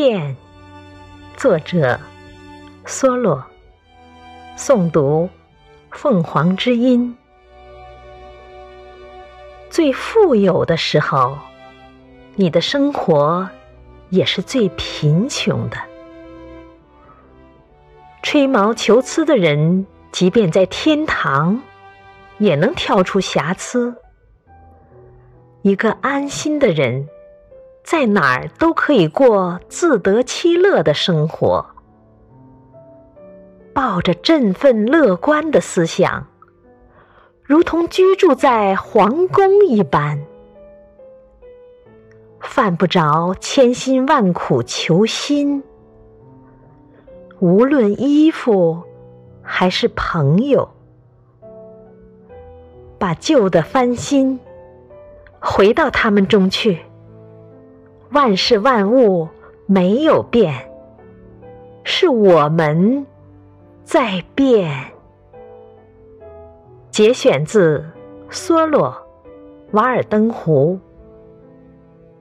变。作者：梭罗。诵读：凤凰之音。最富有的时候，你的生活也是最贫穷的。吹毛求疵的人，即便在天堂，也能挑出瑕疵。一个安心的人，在哪儿都可以过自得其乐的生活。抱着振奋乐观的思想，如同居住在皇宫一般，犯不着千辛万苦求新。无论衣服还是朋友，把旧的翻新，回到他们中去。万事万物没有变，是我们在变。节选自《梭罗·瓦尔登湖》。